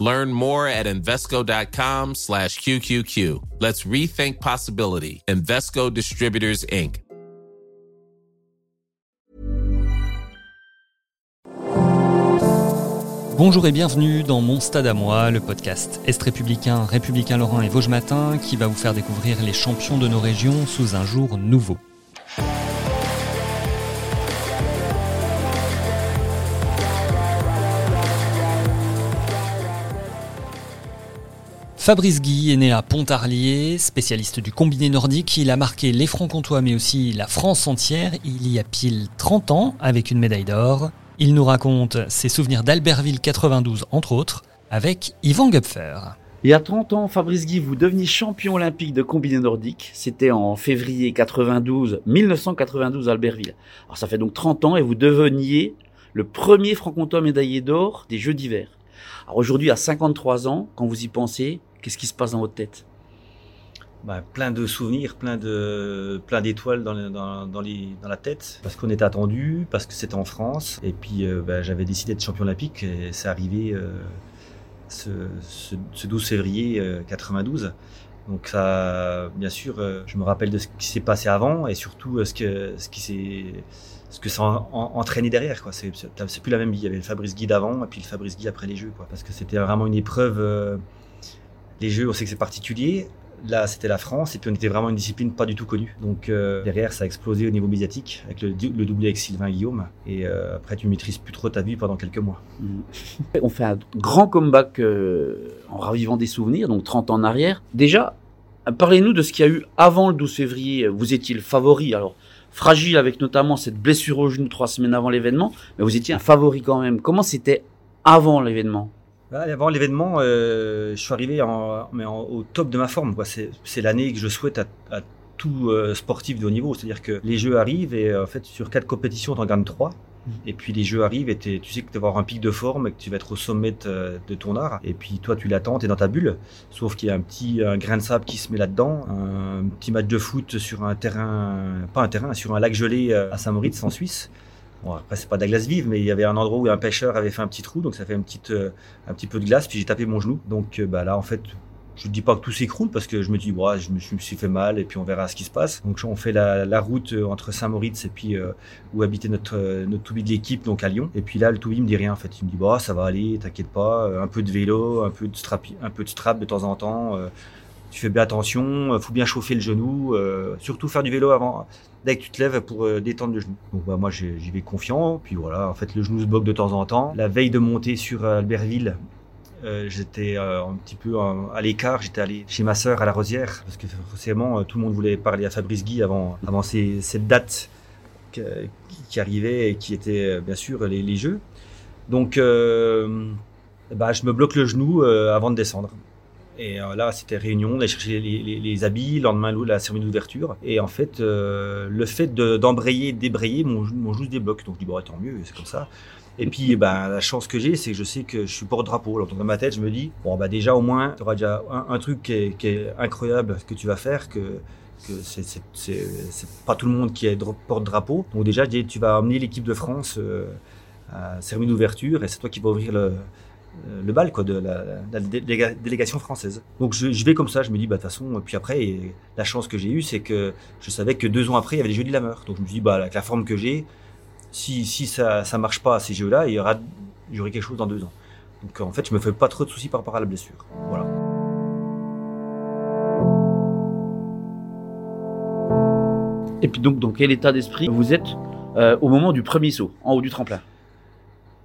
Learn more at Invesco.com slash QQQ. Let's rethink possibility. Invesco Distributors, Inc. Bonjour et bienvenue dans Mon Stade à moi, le podcast Est républicain, républicain Lorrain et Vosges Matin qui va vous faire découvrir les champions de nos régions sous un jour nouveau. Fabrice Guy est né à Pontarlier, spécialiste du combiné nordique. Il a marqué les Francs-Comtois mais aussi la France entière il y a pile 30 ans avec une médaille d'or. Il nous raconte ses souvenirs d'Albertville 92 entre autres avec Yvan Gupfer. Il y a 30 ans, Fabrice Guy, vous deveniez champion olympique de combiné nordique. C'était en février 92, 1992 à Albertville. Alors ça fait donc 30 ans et vous deveniez le premier franc-comtois médaillé d'or des Jeux d'hiver. Alors aujourd'hui, à 53 ans, quand vous y pensez, Qu'est-ce qui se passe dans votre tête? Bah, plein de souvenirs, plein de plein d'étoiles dans, dans, dans, la tête, parce qu'on était attendu, parce que c'était en France, et puis euh, bah, j'avais décidé d'être champion olympique, et c'est arrivé euh, ce, ce, 12 février 92. Euh, Donc ça, bien sûr, je me rappelle de ce qui s'est passé avant, et surtout ce que ce qui s'est ce que ça a entraîné derrière quoi. C'est plus la même vie. Il y avait le Fabrice Guy d'avant et puis le Fabrice Guy après les jeux parce que c'était vraiment une épreuve les jeux, on sait que c'est particulier. Là, c'était la France, et puis on était vraiment une discipline pas du tout connue. Donc euh, derrière, ça a explosé au niveau médiatique, avec le, doublé avec Sylvain Guillaume. Et euh, après, tu maîtrises plus trop ta vie pendant quelques mois. Mm. On fait un grand comeback euh, en ravivant des souvenirs, donc 30 ans en arrière. Déjà, parlez-nous de ce qu'il y a eu avant le 12 février. Vous étiez le favori, alors fragile avec notamment cette blessure au genou trois semaines avant l'événement, mais vous étiez un favori quand même. Comment c'était avant l'événement? Avant l'événement, euh, je suis arrivé en, mais au top de ma forme. C'est l'année que je souhaite à, tout euh, sportif de haut niveau. C'est-à-dire que les jeux arrivent et en fait, sur quatre compétitions, tu en gagnes trois. Mmh. Et puis les jeux arrivent et tu sais que tu vas avoir un pic de forme et que tu vas être au sommet de, ton art. Et puis toi, tu l'attends, tu es dans ta bulle. Sauf qu'il y a un petit un grain de sable qui se met là-dedans. Un petit match de foot sur un terrain, pas un terrain, sur un lac gelé euh, à Saint-Moritz en Suisse. Bon, après, c'est pas de la glace vive, mais il y avait un endroit où un pêcheur avait fait un petit trou, donc ça fait un petit, euh, un petit peu de glace, puis j'ai tapé mon genou. Donc euh, bah, là, en fait, je ne dis pas que tout s'écroule parce que je me dis, ouais, je, me, suis fait mal et puis on verra ce qui se passe. Donc on fait la, route euh, entre Saint-Moritz et puis où habitait notre, notre toubi de l'équipe, donc à Lyon. Et puis là, le toubi me dit rien en fait. Il me dit, bah, ça va aller, t'inquiète pas, un peu de vélo, un peu de strap, un peu de strap de temps en temps tu fais bien attention, faut bien chauffer le genou, surtout faire du vélo avant, dès que tu te lèves pour euh, détendre le genou. Donc bah, moi j'y vais confiant, puis voilà, en fait le genou se bloque de temps en temps. La veille de monter sur euh, Albertville, euh, j'étais un petit peu à l'écart, j'étais allé chez ma sœur à la Rosière, parce que forcément tout le monde voulait parler à Fabrice Guy avant, avant cette date qui, arrivait et qui était bien sûr les, jeux. Donc bah, je me bloque le genou avant de descendre. Et euh, là, c'était réunion, on allait chercher les, habits, le lendemain, la cérémonie d'ouverture. Et en fait, euh, le fait d'embrayer, débrayer, mon, mon se débloque. Donc je dis, bon, tant mieux, c'est comme ça. Et puis, ben, la chance que j'ai, c'est que je sais que je suis porte-drapeau. Dans ma tête, je me dis, bon, bah, déjà, au moins, tu auras déjà un, truc qui est, incroyable que tu vas faire, que, que c'est pas tout le monde qui est porte-drapeau. Donc, déjà, tu vas amener l'équipe de France euh, à cérémonie d'ouverture et c'est toi qui vas ouvrir le, le bal quoi, de la, délégation française. Donc je, vais comme ça, je me dis, bah de toute façon, puis après, la chance que j'ai eue, c'est que je savais que deux ans après, il y avait les Jeux de la Meurt. Donc je me dis, bah avec la forme que j'ai, si, si ça ne marche pas à ces Jeux-là, il y aura j'aurai quelque chose dans deux ans. Donc en fait, je me fais pas trop de soucis par rapport à la blessure. Voilà. Et puis donc, dans quel état d'esprit vous êtes euh, au moment du premier saut, en haut du tremplin?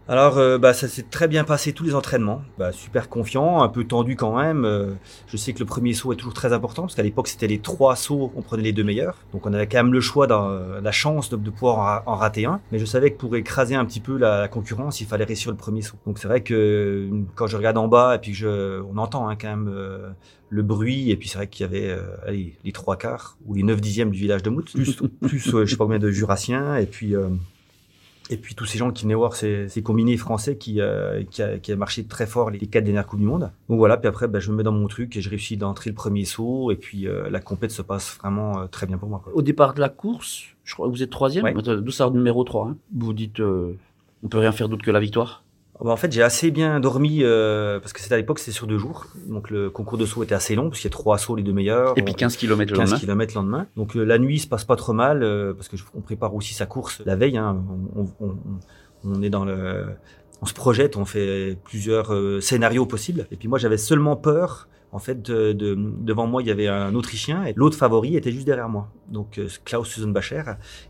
Alors, euh, bah, ça s'est très bien passé tous les entraînements. Bah, super confiant, un peu tendu quand même. Euh, je sais que le premier saut est toujours très important parce qu'à l'époque c'était les trois sauts, on prenait les deux meilleurs. Donc on avait quand même le choix, dans, la chance de, pouvoir en, rater un. Mais je savais que pour écraser un petit peu la, concurrence, il fallait réussir le premier saut. Donc c'est vrai que quand je regarde en bas et puis que je, on entend hein, quand même euh, le bruit et puis c'est vrai qu'il y avait les trois quarts ou les neuf dixièmes du village de Mout, plus, plus je sais pas combien de Jurassiens et puis et puis tous ces gens qui venaient voir ces, ces combinés français qui, euh, qui, a, qui, a, marché très fort les quatre dernières Coupes du Monde. Donc voilà, puis après, bah, je me mets dans mon truc et je réussis d'entrer le premier saut. Et puis euh, la compète se passe vraiment euh, très bien pour moi. Au départ de la course, je crois que vous êtes troisième, d'où ça numéro 3. Hein. Vous dites, on peut rien faire d'autre que la victoire ah bah, en fait, j'ai assez bien dormi euh, parce que c'était à l'époque, c'était sur deux jours. Donc le concours de saut était assez long parce qu'il y a trois sauts les deux meilleurs. Et puis 15 km le 15 lendemain. km le lendemain. Donc euh, la nuit se passe pas trop mal euh, parce que on prépare aussi sa course la veille. Hein. On, on, on, est dans le, on se projette, on fait plusieurs scénarios possibles. Et puis moi, j'avais seulement peur en fait, de, devant moi, il y avait un Autrichien et l'autre favori était juste derrière moi. Donc euh, Klaus Susenbacher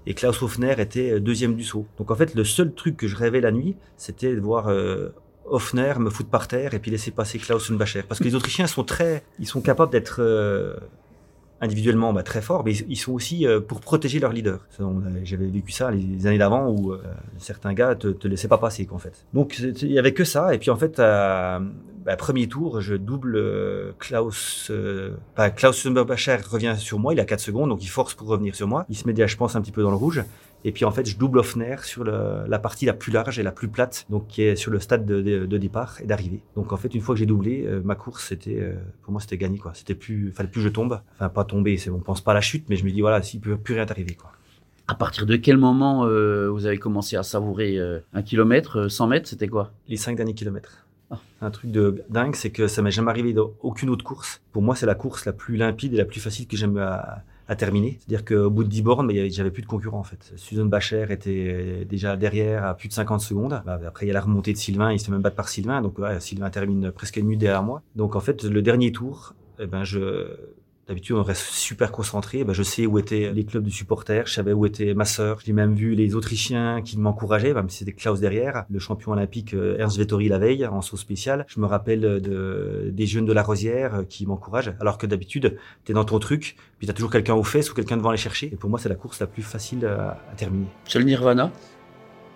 et Klaus Hofner était euh, deuxième du saut. Donc en fait, le seul truc que je rêvais la nuit, c'était de voir euh, Hofner me foutre par terre et puis laisser passer Klaus Susenbacher. Parce que les Autrichiens sont très, ils sont capables d'être individuellement bah, très forts, mais ils sont aussi pour protéger leur leader. J'avais vécu ça les années d'avant où certains gars te, te laissaient pas passer en fait. Donc il y avait que ça et puis en fait bah, premier tour, je double euh, Klaus. Euh, bah, Klaus Summerbacher revient sur moi, il a 4 secondes, donc il force pour revenir sur moi. Il se met déjà, je pense, un petit peu dans le rouge. Et puis en fait, je double Offner sur le, la partie la plus large et la plus plate, donc qui est sur le stade de, de, départ et d'arrivée. Donc en fait, une fois que j'ai doublé, euh, ma course, c'était euh, pour moi, c'était gagné quoi. C'était plus, fallait plus que je tombe. Enfin, pas tomber, c'est on pense pas à la chute, mais je me dis voilà, s'il peut plus rien arriver quoi. À partir de quel moment vous avez commencé à savourer un kilomètre, 100 mètres, c'était quoi? Les cinq derniers kilomètres. Un truc de dingue, c'est que ça m'est jamais arrivé dans aucune autre course. Pour moi, c'est la course la plus limpide et la plus facile que j'aime à, à, terminer. C'est-à-dire qu'au bout de 10 bornes, bah, j'avais plus de concurrents en fait. Susan Bacher était déjà derrière à plus de 50 secondes. Bah, après, il y a la remontée de Sylvain, il se fait même battre par Sylvain. Donc Sylvain termine presque une minute derrière moi. Donc en fait, le dernier tour, eh ben, je, D'habitude, on reste super concentré. Ben, je sais où étaient les clubs de supporters, je savais où était ma sœur. J'ai même vu les Autrichiens qui m'encourageaient, même si c'était Klaus derrière, le champion olympique euh, Ernst Vettori la veille en saut spécial. Je me rappelle de, des jeunes de la Rosière euh, qui m'encouragent, alors que d'habitude, tu es dans ton truc, puis tu as toujours quelqu'un aux fesses ou quelqu'un devant aller chercher. Et pour moi, c'est la course la plus facile à, terminer. C'est le Nirvana?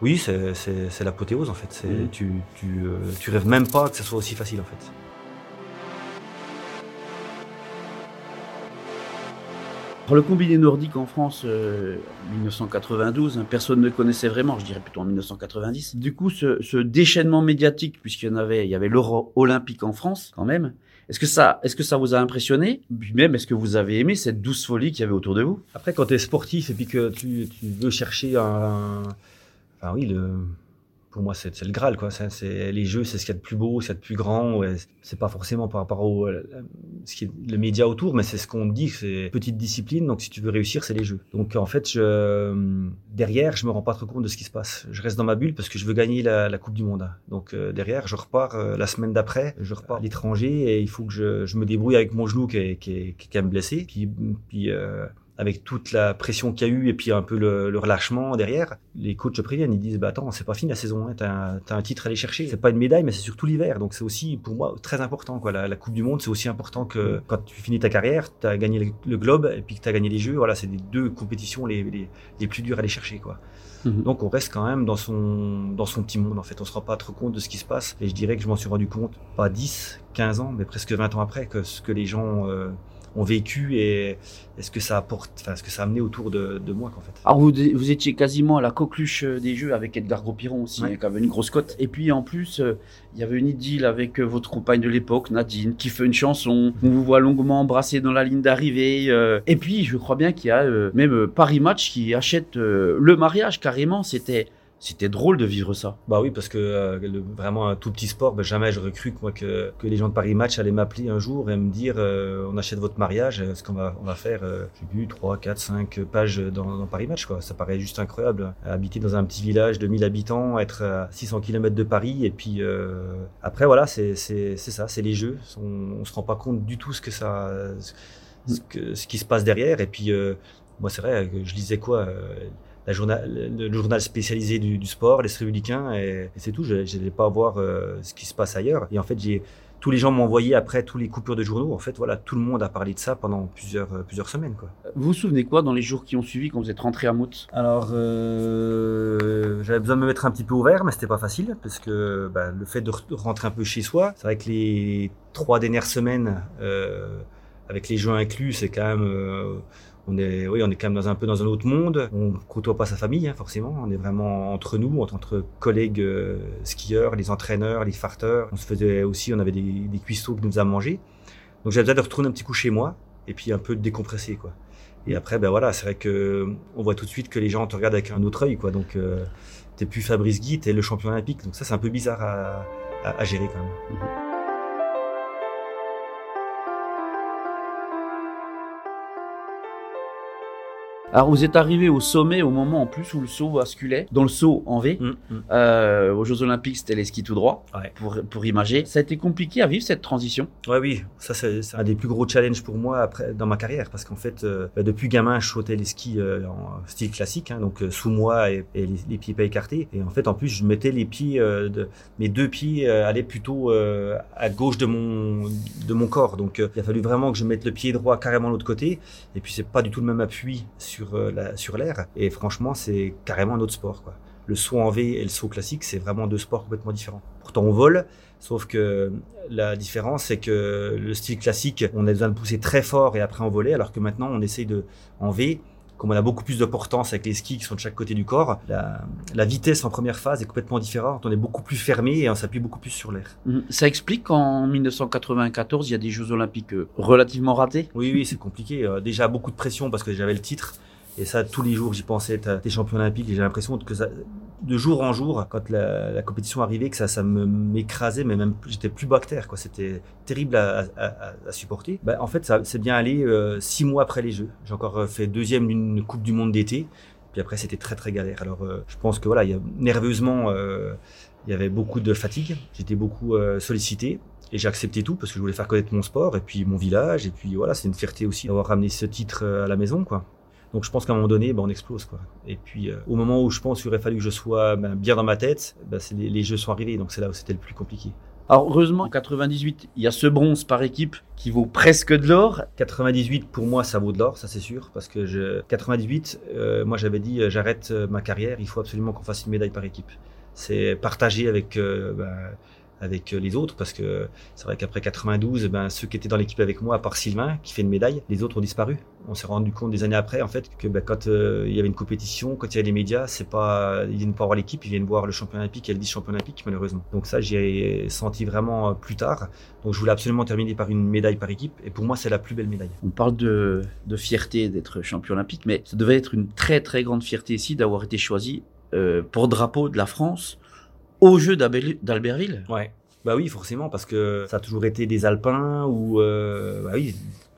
Oui, c'est l'apothéose en fait. Mmh. Tu, tu, euh, tu rêves même pas que ce soit aussi facile en fait. Le combiné nordique en France, 1992, euh, hein, personne ne connaissait vraiment, je dirais plutôt en 1990. Du coup, ce, déchaînement médiatique, puisqu'il y avait, il l'Euro olympique en France quand même. Est-ce que ça, est-ce que ça vous a impressionné? Puis même, est-ce que vous avez aimé cette douce folie qu'il y avait autour de vous? Après, quand tu es sportif et puis que tu, veux chercher un, enfin oui, le pour moi, c'est le Graal, quoi. C'est les jeux, c'est ce qu'il y a de plus beau, ce qu'il y a de plus grand. Ouais. C'est pas forcément par rapport au euh, ce qui le média autour, mais c'est ce qu'on dit. C'est petite discipline. Donc, si tu veux réussir, c'est les jeux. Donc, en fait, derrière, je me rends pas trop compte de ce qui se passe. Je reste dans ma bulle parce que je veux gagner la, Coupe du Monde. Donc, euh, derrière, je repars euh, la semaine d'après. Je repars à l'étranger et il faut que je, me débrouille avec mon genou qui est, qui est, qui est, blessé. Puis, puis avec toute la pression qu'il y a eu et puis un peu le, relâchement derrière, les coachs préviennent, ils disent bah attends, c'est pas fini la saison, hein, t'as un, un, titre à aller chercher, c'est pas une médaille, mais c'est surtout l'hiver, donc c'est aussi pour moi très important quoi. La, Coupe du Monde, c'est aussi important que quand tu finis ta carrière, t'as gagné le, globe et puis que t'as gagné les Jeux, voilà, c'est les deux compétitions les, les, les, plus dures à aller chercher quoi. Mhm. Donc on reste quand même dans son dans son petit monde en fait, on se rend pas trop compte de ce qui se passe et je dirais que je m'en suis rendu compte pas 10, 15 ans, mais presque 20 ans après que ce que les gens euh, ont vécu et est-ce que ça apporte, enfin, ce que ça a amené autour de, de moi, qu'en fait? Alors, vous, vous, étiez quasiment à la coqueluche euh, des jeux avec Edgar Gopiron aussi, qui avait une grosse cote. Et puis, en plus, euh, il y avait une idylle avec euh, votre compagne de l'époque, Nadine, qui fait une chanson. On vous voit longuement embrassé dans la ligne d'arrivée. et puis, je crois bien qu'il y a même Paris Match qui achète le mariage carrément. C'était c'était drôle de vivre ça. Bah oui, parce que euh, vraiment un tout petit sport, bah, jamais j'aurais cru moi, que, les gens de Paris Match allaient m'appeler un jour et me dire euh, on achète votre mariage, ce qu'on va, faire, euh, j'ai vu 3, 4, 5 pages dans, Paris Match. Ça paraît juste incroyable. Habiter dans un petit village de 1000 habitants, être à 600 km de Paris, et puis après, voilà, c'est ça, c'est les jeux. On, on se rend pas compte du tout ce que ça. Que, ce qui se passe derrière. Et puis, moi, c'est vrai, je lisais quoi la journal, le, journal spécialisé du, sport, les républicains, et, c'est tout. Je n'allais pas voir ce qui se passe ailleurs. Et en fait, j'ai tous les gens m'ont envoyé après tous les coupures de journaux. En fait, voilà, tout le monde a parlé de ça pendant plusieurs, plusieurs semaines. Quoi. Vous vous souvenez quoi dans les jours qui ont suivi quand vous êtes rentré à Mout? Alors, euh, j'avais besoin de me mettre un petit peu ouvert, mais c'était pas facile parce que bah, le fait de rentrer un peu chez soi, c'est vrai que les trois dernières semaines, euh, avec les jeux inclus, c'est quand même euh, on est, oui, on est quand même dans un peu dans un autre monde. On côtoie pas sa famille, hein, forcément. On est vraiment entre nous, entre, collègues euh, skieurs, les entraîneurs, les farteurs. On se faisait aussi, on avait des, des cuistots qui nous faisaient manger. Donc j'avais besoin de retourner un petit coup chez moi et puis un peu de décompresser, quoi. Et après, ben voilà, c'est vrai que on voit tout de suite que les gens te regardent avec un autre œil, quoi. Donc euh, t'es plus Fabrice Guy, t'es le champion olympique. Donc ça, c'est un peu bizarre à, gérer quand même. Mhm. Alors vous êtes arrivé au sommet au moment en plus où le saut basculait, dans le saut en V. Mm, mm. Euh, aux Jeux Olympiques, c'était les skis tout droit pour, pour imager. Ça a été compliqué à vivre cette transition? Ouais, oui, ça c'est un des plus gros challenges pour moi après dans ma carrière parce qu'en fait, euh, bah, depuis gamin, je sautais les skis euh, en style classique, hein, donc sous moi et, les, pieds pas écartés. Et en fait, en plus, je mettais les pieds, de, mes deux pieds allaient plutôt à gauche de mon de mon corps. Donc il a fallu vraiment que je mette le pied droit carrément de l'autre côté. Et puis c'est pas du tout le même appui sur sur, euh, la, sur l'air. Et franchement, c'est carrément un autre sport. Quoi. Le saut en V et le saut classique, c'est vraiment deux sports complètement différents. Pourtant, on vole, sauf que la différence, c'est que le style classique, on a besoin de pousser très fort et après en voler, alors que maintenant, on essaye de, en V, comme on a beaucoup plus de portance avec les skis qui sont de chaque côté du corps, la, la, vitesse en première phase est complètement différente. On est beaucoup plus fermé et on s'appuie beaucoup plus sur l'air. Mhm. Ça explique qu'en 1994, il y a des Jeux Olympiques euh, relativement ratés? Oui, oui, c'est compliqué. Euh, déjà beaucoup de pression parce que j'avais le titre. Et ça, tous les jours, j'y pensais être des champions olympiques et j'ai l'impression que ça, de jour en jour, quand la, compétition arrivait, que ça, ça me m'écrasait, mais même j'étais plus bactère, quoi. C'était terrible à, à, à, supporter. Ben, en fait, ça c'est bien allé euh, six mois après les Jeux. J'ai encore euh, fait deuxième d'une Coupe du Monde d'été. Puis après, c'était très très galère. Alors, euh, je pense que voilà, nerveusement, il y avait beaucoup de fatigue. J'étais beaucoup sollicité. Et j'ai accepté tout parce que je voulais faire connaître mon sport et puis mon village. Et puis voilà, c'est une fierté aussi d'avoir ramené ce titre à la maison, quoi. Donc je pense qu'à un moment donné, ben, on explose. Quoi. Et puis euh, au moment où je pense qu'il aurait fallu que je sois ben, bien dans ma tête, ben, les, les, jeux sont arrivés. Donc c'est là où c'était le plus compliqué. Alors heureusement, en 98, il y a ce bronze par équipe qui vaut presque de l'or. 98 pour moi, ça vaut de l'or, ça c'est sûr, parce que je... 98, euh, moi j'avais dit euh, j'arrête ma carrière, il faut absolument qu'on fasse une médaille par équipe. C'est partagé avec avec euh, les autres parce que c'est vrai qu'après 92, ben, ceux qui étaient dans l'équipe avec moi, à part Sylvain qui fait une médaille, les autres ont disparu. On s'est rendu compte des années après en fait que ben, quand euh, il y avait une compétition, quand il y avait les médias, c'est pas ils viennent pas voir l'équipe, ils viennent voir le champion olympique et le 10 champion olympique malheureusement. Donc ça j'ai senti vraiment euh, plus tard. Donc je voulais absolument terminer par une médaille par équipe et pour moi c'est la plus belle médaille. On parle de, fierté d'être champion olympique, mais ça devait être une très très grande fierté ici d'avoir été choisi pour drapeau de la France au jeu d'Albertville Ouais. Bah oui, forcément, parce que ça a toujours été des alpins ou euh, bah oui,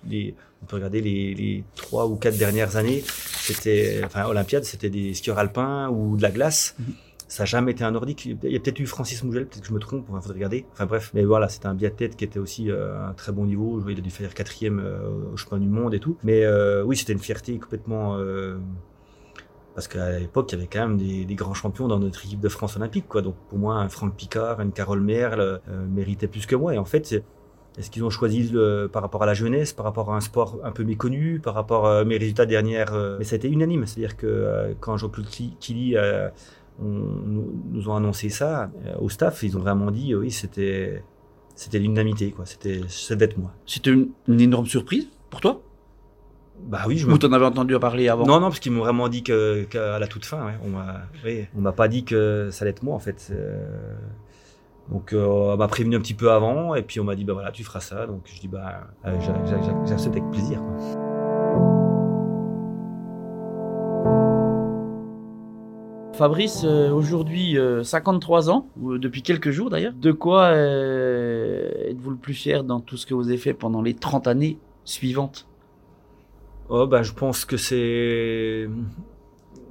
les, on peut regarder les, les trois ou quatre dernières années, c'était enfin Olympiade, c'était des skieurs alpins ou de la glace. Mhm. Ça n'a jamais été un nordique. Il y a peut-être eu Francis Mougel, peut-être que je me trompe, il faudrait regarder. Enfin bref, mais voilà, c'était un biathlète qui était aussi euh, un très bon niveau. Il a dû faire quatrième euh, au championnat du monde et tout. Mais euh, oui, c'était une fierté complètement euh, parce qu'à l'époque, il y avait quand même des, grands champions dans notre équipe de France olympique. Quoi. Donc pour moi, un Franck Picard, une Carole Merle euh, méritaient plus que moi. Et en fait, est-ce qu'ils ont choisi par rapport à la jeunesse, par rapport à un sport un peu méconnu, par rapport à mes résultats dernières euh, Mais ça a été unanime. C'est-à-dire que euh, quand Jean-Claude Killy euh, nous, ont annoncé ça au staff, ils ont vraiment dit oui, c'était c'était l'unanimité. C'était ça devait être moi. C'était une énorme surprise pour toi? Bah oui, je me... Ou t'en avais entendu parler avant Non, non, parce qu'ils m'ont vraiment dit que qu'à la toute fin, ouais, on m'a, oui, on m'a pas dit que ça allait être moi en fait. Euh, donc euh, on m'a prévenu un petit peu avant et puis on m'a dit bah voilà tu feras ça. Donc je dis bah euh, j'accepte avec plaisir. Quoi. Fabrice, aujourd'hui 53 ans, depuis quelques jours d'ailleurs. De quoi êtes-vous le plus fier dans tout ce que vous avez fait pendant les 30 années suivantes? Oh, bah, je pense que c'est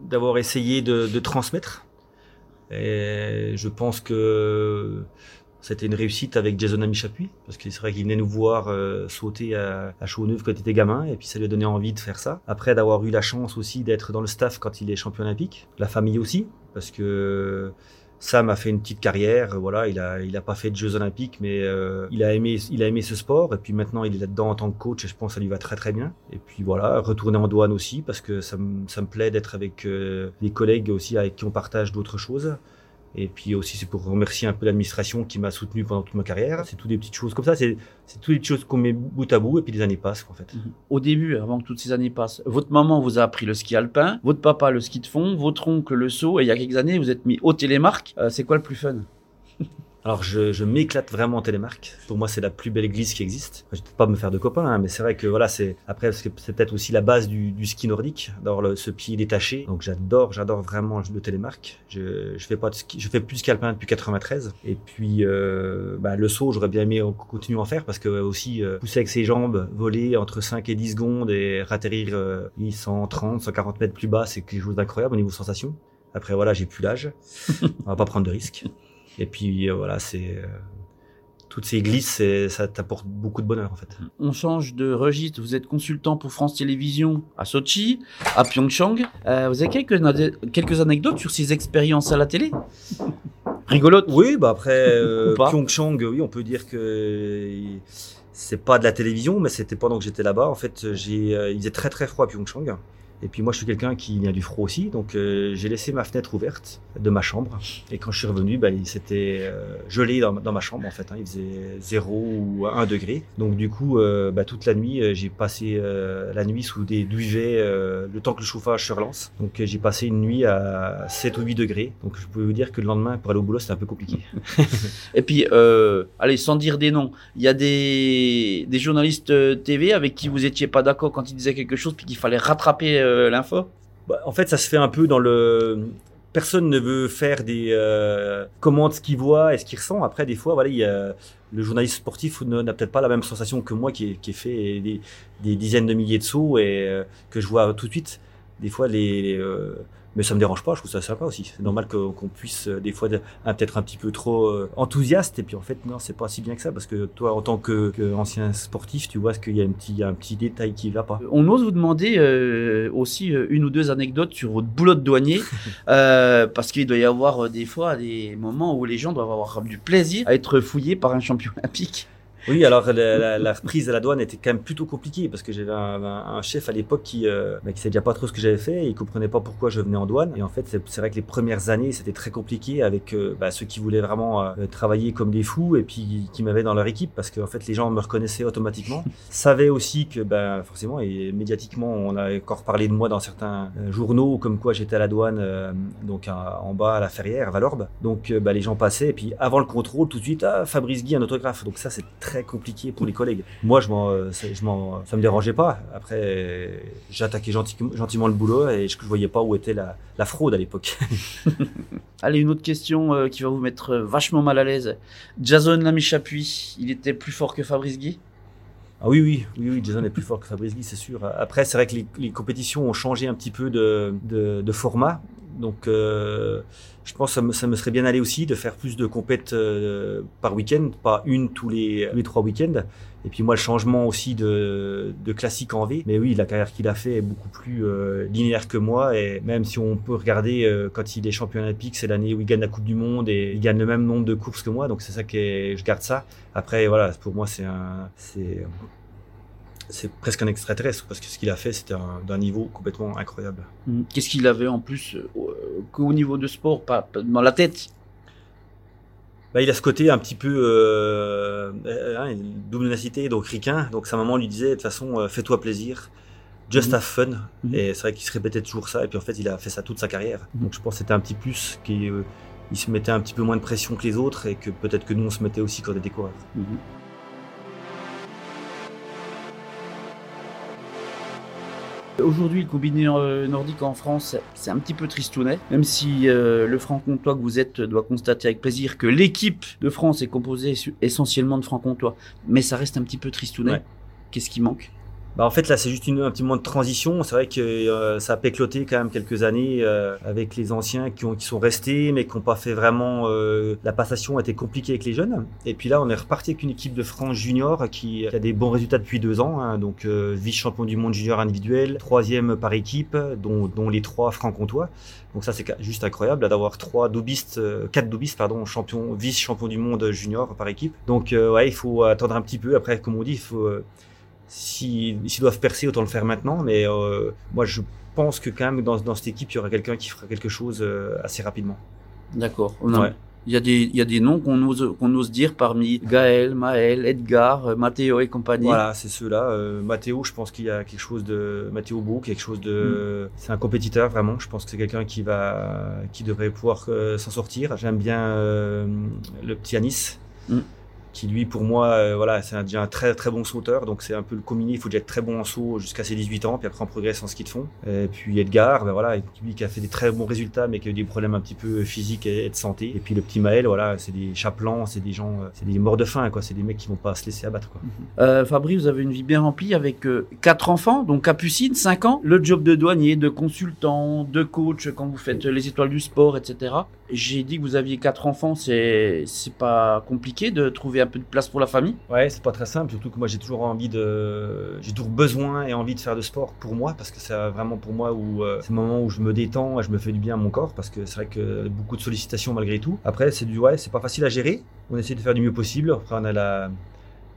d'avoir essayé de, transmettre. Et je pense que C'était une réussite avec Jason Amichapuis, parce que c'est vrai qu'il venait nous voir euh, sauter à, à quand il était gamin, et puis ça lui a donné envie de faire ça. Après, d'avoir eu la chance aussi d'être dans le staff quand il est champion olympique, la famille aussi, parce que Sam a fait une petite carrière, voilà, il a, il a pas fait de Jeux Olympiques, mais euh, il a aimé, il a aimé ce sport, et puis maintenant il est là-dedans en tant que coach, et je pense que ça lui va très très bien. Et puis voilà, retourner en douane aussi, parce que ça, me- ça me plaît d'être avec euh, des collègues aussi avec qui on partage d'autres choses. Et puis aussi, c'est pour remercier un peu l'administration qui m'a soutenu pendant toute ma carrière. C'est toutes des petites choses comme ça. C'est, toutes les choses qu'on met bout à bout et puis les années passent, en fait. Au début, avant que toutes ces années passent, votre maman vous a appris le ski alpin, votre papa le ski de fond, votre oncle le saut, et il y a quelques années, vous êtes mis au télémarque. Euh, c'est quoi le plus fun? Alors, je, je m'éclate vraiment en télémarque. Pour moi, c'est la plus belle église qui existe. Je ne vais pas me faire de copains, hein, mais c'est vrai que voilà, c'est après parce que c'est peut-être aussi la base du, du ski nordique, d'avoir le- ce pied détaché. Donc, j'adore, j'adore vraiment le télémarque. Je, je fais pas de ski, je fais plus de ski alpin depuis 93. Et puis, euh, bah, le saut, j'aurais bien aimé continuer à en faire parce que euh, aussi euh, pousser avec ses jambes, voler entre 5 et 10 secondes et ratterrir euh, 130, 140 mètres plus bas, c'est quelque chose d'incroyable au niveau sensation. Après, voilà, j'ai plus l'âge. On va pas prendre de risques. Et puis euh, voilà, c'est euh, toutes ces glisses, ça t'apporte beaucoup de bonheur en fait. On change de registre. Vous êtes consultant pour France Télévisions à Sochi, à Pyeongchang. Euh, vous avez quelques, anecdotes sur ces expériences à la télé? Rigolote. Oui, bah après euh, Pyeongchang, oui, on peut dire que c'est pas de la télévision, mais c'était pendant que j'étais là-bas. En fait, j'ai, il faisait très très froid à Pyeongchang. Et puis moi, je suis quelqu'un qui vient du froid aussi, donc euh, j'ai laissé ma fenêtre ouverte de ma chambre. Et quand je suis revenu, bah, il s'était euh, gelé dans, ma- chambre en fait. hein. il faisait 0 ou 1 degré. Donc du coup, euh, bah, toute la nuit, euh, j'ai passé la nuit sous des duvets le temps que le chauffage se relance. Donc j'ai passé une nuit à 7 ou 8 degrés. Donc je peux vous dire que le lendemain, pour aller au boulot, c'était un peu compliqué. Et puis, allez, sans dire des noms, il y a des, journalistes TV avec qui vous étiez pas d'accord quand ils disaient quelque chose, puis qu'il fallait rattraper euh, l'info? Bah, en fait, ça se fait un peu dans le. Personne ne veut faire des euh, commandes ce qu'il voit et ce qu'il ressent. Après, des fois, voilà, il y a, le journaliste sportif n'a peut-être pas la même sensation que moi qui ai, fait des, dizaines de milliers de sauts et euh, que je vois tout de suite. Des fois, les, les, euh, mais ça me dérange pas. Je trouve ça sympa aussi. C'est normal qu'on puisse euh, des fois peut-être un petit peu trop euh, enthousiaste et puis en fait non, c'est pas si bien que ça parce que toi, en tant que, que ancien sportif, tu vois qu'il y a un petit, un détail qui va pas. On ose vous demander euh, aussi euh, une ou deux anecdotes sur votre boulot de douanier, euh, parce qu'il doit y avoir euh, des fois des moments où les gens doivent avoir du plaisir à être fouillés par un champion olympique. Oui, alors la, la- la reprise à la douane était quand même plutôt compliquée parce que j'avais un, un- un chef à l'époque qui, euh, bah, qui savait déjà pas trop ce que j'avais fait et il comprenait pas pourquoi je venais en douane. Et en fait, c'est vrai que les premières années, c'était très compliqué avec euh, bah, ceux qui voulaient vraiment euh, travailler comme des fous et puis qui m'avaient dans leur équipe parce qu'en fait, les gens me reconnaissaient automatiquement. Savaient aussi que, ben, forcément, et médiatiquement, on a encore parlé de moi dans certains euh, journaux comme quoi j'étais à la douane, donc à- en bas à la Ferrière, à Valorbe. Donc, bah, les gens passaient et puis avant le contrôle, tout de suite, ah, Fabrice Guy, un autographe. Donc ça, c'est très compliqué pour les collègues. Moi, je m'en, euh, ça- je m'en, ça me dérangeait pas. Après, j'attaquais genti- gentiment le boulot et je, je voyais pas où était la, la fraude à l'époque. Allez, une autre question euh, qui va vous mettre euh, vachement mal à l'aise. Jason Lamy-Chapuis, il était plus fort que Fabrice Guy? Ah oui, oui, oui, oui, Jason est plus fort que Fabrice Guy, c'est sûr. Après, c'est vrai que les, les compétitions ont changé un petit peu de, de, de format. Donc, euh, je pense que ça me, ça me serait bien allé aussi de faire plus de compètes euh, par week-end, pas une tous les, tous les trois week-ends. Et puis moi, le changement aussi de, de classique en V. Mais oui, la carrière qu'il a fait est beaucoup plus euh, linéaire que moi. Et même si on peut regarder euh, quand il est champion olympique, c'est l'année où il gagne la Coupe du Monde et il gagne le même nombre de courses que moi. Donc c'est ça que je garde ça. Après, voilà, pour moi, c'est un, c'est, c'est presque un extraterrestre parce que ce qu'il a fait, c'était un- d'un niveau complètement incroyable. Hmm. Qu'est-ce qu'il avait en plus euh, qu'au niveau de sport, pas, pas dans la tête? Bah, il a ce côté un petit peu euh, euh, hein, double nacité, donc ricain. Donc sa maman lui disait de toute façon, euh, fais-toi plaisir, just Mhm. have fun. Mhm. Et c'est vrai qu'il se répétait toujours ça. Et puis en fait, il a fait ça toute sa carrière. Mhm. Donc je pense que c'était un petit plus qui euh, se mettait un petit peu moins de pression que les autres et que peut-être que nous on se mettait aussi quand on était coureurs. Aujourd'hui, le combiné euh, nordique en France, c'est un petit peu tristounet. Même si euh, le franc-comtois que vous êtes doit constater avec plaisir que l'équipe de France est composée essentiellement de franc-comtois. Mais ça reste un petit peu tristounet. Ouais. Qu'est-ce qui manque? Bah en fait là c'est juste une, un petit moment de transition. C'est vrai que euh, ça a pécloté quand même quelques années euh, avec les anciens qui, ont, qui sont restés mais qui n'ont pas fait vraiment. Euh, la passation a été compliquée avec les jeunes. Et puis là on est reparti avec une équipe de France junior qui, a des bons résultats depuis deux ans. Hein, donc vice champion du monde junior individuel, troisième par équipe, dont, dont les trois francs-comtois. Donc ça c'est juste incroyable d'avoir trois dobistes, quatre dobistes pardon, champion, vice champion du monde junior par équipe. Donc ouais il faut attendre un petit peu. Après comme on dit il faut S'ils doivent percer, autant le faire maintenant. Mais euh, moi, je pense que quand même dans, dans cette équipe, il y aura quelqu'un qui fera quelque chose euh, assez rapidement. D'accord. Il y, a des, il y a des noms qu'on ose, qu'on ose dire parmi Gaël, Maël, Edgar, euh, Mathéo et compagnie. Voilà, c'est ceux-là. Euh, Mathéo, je pense qu'il y a quelque chose de. Mathéo Beau, quelque chose de. Mm. C'est un compétiteur, vraiment. Je pense que c'est quelqu'un qui va. qui devrait pouvoir s'en sortir. J'aime bien le petit Anis. Mm qui lui pour moi euh, voilà c'est déjà un très très bon sauteur. Donc c'est un peu le combiné. Il faut déjà être très bon en saut jusqu'à ses 18 ans. Puis après on progresse en ski de fond. Et puis Edgar ben voilà lui qui a fait des très bons résultats mais qui a eu des problèmes un petit peu physiques et, de santé. Et puis le petit Maël voilà c'est des chaplans c'est des gens euh, c'est des morts de faim quoi. C'est des mecs qui vont pas se laisser abattre quoi. Euh, Fabrice vous avez une vie bien remplie avec euh, quatre enfants donc Capucine 5 ans. Le job de douanier de consultant de coach quand vous faites les étoiles du sport etc j'ai dit que vous aviez quatre enfants c'est pas compliqué de trouver un peu de place pour la famille Ouais, c'est pas très simple, surtout que moi j'ai toujours envie de, j'ai toujours besoin et envie de faire de sport pour moi parce que c'est vraiment pour moi où euh, c'est le moment où je me détends et je me fais du bien à mon corps parce que c'est vrai que beaucoup de sollicitations malgré tout. Après, c'est du ouais, c'est pas facile à gérer. On essaie de faire du mieux possible. Après, on a la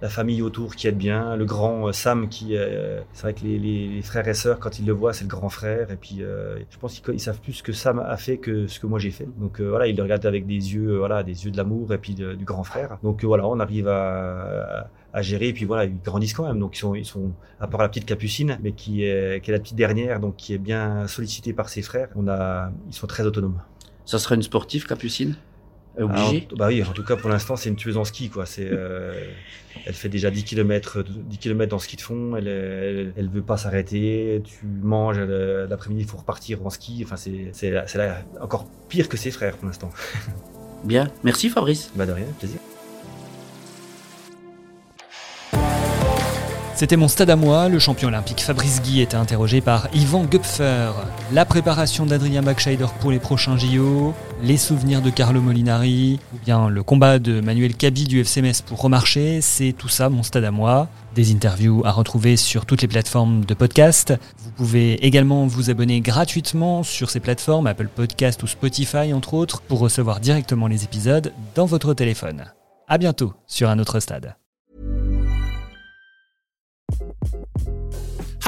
la famille autour qui aide bien, le grand euh, Sam qui, euh, c'est vrai que les, frères et sœurs quand ils le voient c'est le grand frère et puis euh, je pense qu'ils savent plus ce que Sam a fait que ce que moi j'ai fait. Donc voilà ils le regardent avec des yeux voilà des yeux de l'amour et puis du grand frère. Donc voilà on arrive à, à, gérer et puis voilà ils grandissent quand même donc ils sont ils sont à part la petite Capucine mais qui est qui est la petite dernière donc qui est bien sollicitée par ses frères. On a ils sont très autonomes. Ça serait une sportive Capucine? Obligé Bah oui, en tout cas pour l'instant c'est une tueuse en ski quoi. C'est, euh, elle fait déjà 10 km, 10 km dans ski de fond. Elle, elle, elle veut pas s'arrêter. Tu manges l'après-midi, il faut repartir en ski. Enfin c'est, c'est, c'est là, encore pire que ses frères pour l'instant. Bien, merci Fabrice. Bah de rien, plaisir. C'était mon stade à moi, le champion olympique Fabrice Guy était interrogé par Yvan Gupfer. La préparation d'Adrien Backscheider pour les prochains JO, les souvenirs de Carlo Molinari, ou bien le combat de Manuel Cabi du FCMS pour remarcher, c'est tout ça mon stade à moi. Des interviews à retrouver sur toutes les plateformes de podcast. Vous pouvez également vous abonner gratuitement sur ces plateformes, Apple Podcast ou Spotify entre autres, pour recevoir directement les épisodes dans votre téléphone. À bientôt sur un autre stade.